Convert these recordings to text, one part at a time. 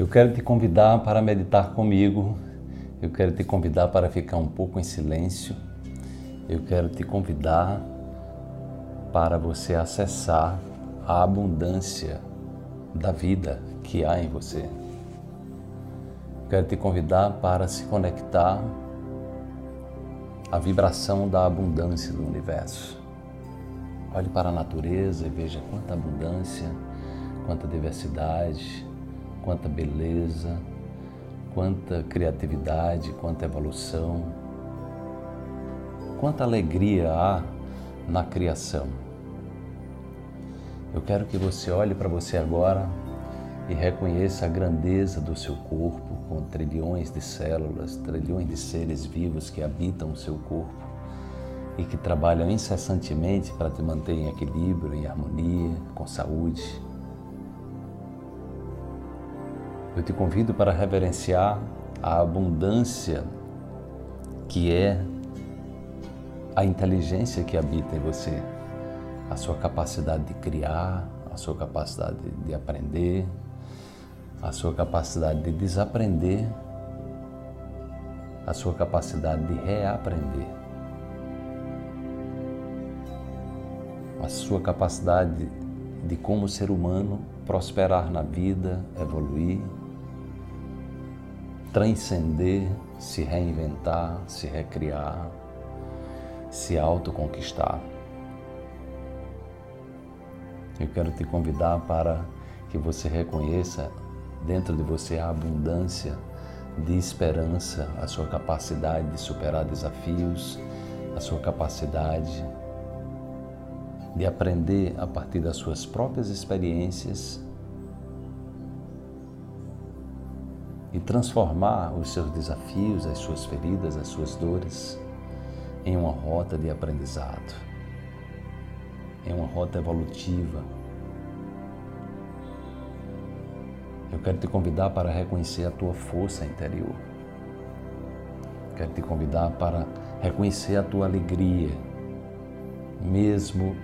Eu quero te convidar para meditar comigo. Eu quero te convidar para ficar um pouco em silêncio. Eu quero te convidar para você acessar a abundância da vida que há em você. Quero te convidar para se conectar à vibração da abundância do universo. Olhe para a natureza e veja quanta abundância, quanta diversidade, quanta beleza, quanta criatividade, quanta evolução, quanta alegria há na criação. Eu quero que você olhe para você agora e reconheça a grandeza do seu corpo, com trilhões de células, trilhões de seres vivos que habitam o seu corpo e que trabalham incessantemente para te manter em equilíbrio, em harmonia, com saúde. Eu te convido para reverenciar a abundância que é a inteligência que habita em você, a sua capacidade de criar, a sua capacidade de aprender, a sua capacidade de desaprender, a sua capacidade de reaprender, a sua capacidade de, como ser humano, prosperar na vida, evoluir, transcender, se reinventar, se recriar, se autoconquistar. Eu quero te convidar para que você reconheça dentro de você a abundância de esperança, a sua capacidade de superar desafios, a sua capacidade de aprender a partir das suas próprias experiências e transformar os seus desafios, as suas feridas, as suas dores em uma rota de aprendizado, em uma rota evolutiva Eu quero te convidar para reconhecer a tua força interior. Quero te convidar para reconhecer a tua alegria, mesmo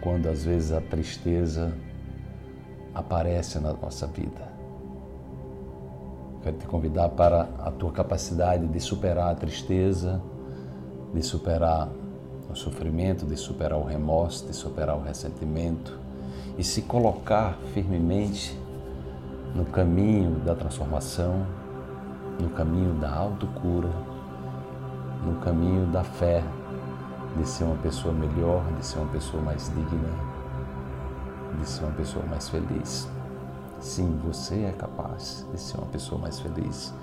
quando às vezes a tristeza aparece na nossa vida. Quero te convidar para a tua capacidade de superar a tristeza, de superar o sofrimento, de superar o remorso, de superar o ressentimento e se colocar firmemente no caminho da transformação, no caminho da autocura, no caminho da fé, de ser uma pessoa melhor, de ser uma pessoa mais digna, de ser uma pessoa mais feliz. Sim, você é capaz de ser uma pessoa mais feliz.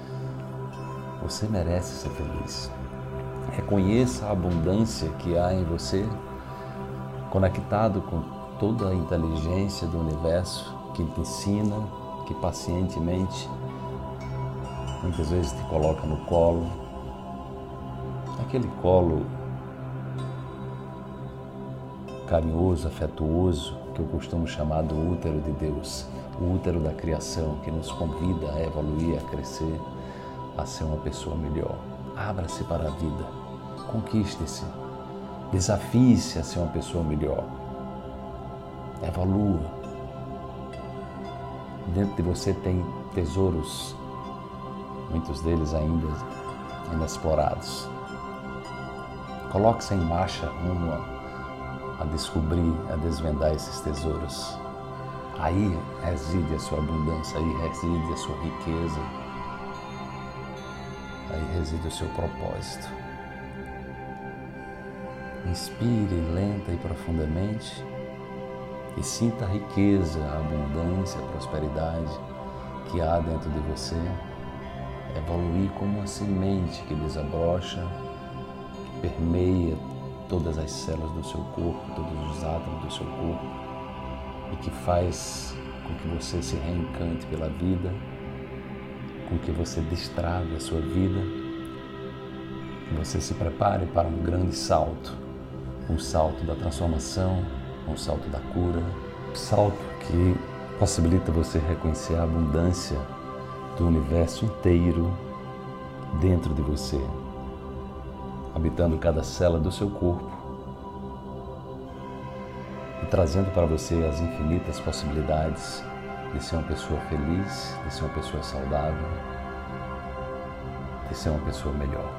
Você merece ser feliz. Reconheça a abundância que há em você, conectado com toda a inteligência do universo que te ensina que pacientemente, muitas vezes te coloca no colo, aquele colo carinhoso, afetuoso, que eu costumo chamar do útero de Deus, o útero da criação, que nos convida a evoluir, a crescer, a ser uma pessoa melhor. Abra-se para a vida, conquiste-se, desafie-se a ser uma pessoa melhor, evolua, Dentro de você tem tesouros, muitos deles ainda inexplorados. Coloque-se em marcha rumo a, a descobrir, a desvendar esses tesouros. Aí reside a sua abundância, aí reside a sua riqueza, aí reside o seu propósito. Inspire lenta e profundamente e sinta a riqueza, a abundância, a prosperidade que há dentro de você. Evoluir como uma semente que desabrocha, que permeia todas as células do seu corpo, todos os átomos do seu corpo e que faz com que você se reencante pela vida, com que você destrave a sua vida, que você se prepare para um grande salto, um salto da transformação, um salto da cura, um salto que possibilita você reconhecer a abundância do universo inteiro dentro de você, habitando cada célula do seu corpo trazendo para você as infinitas possibilidades de ser uma pessoa feliz, de ser uma pessoa saudável, de ser uma pessoa melhor.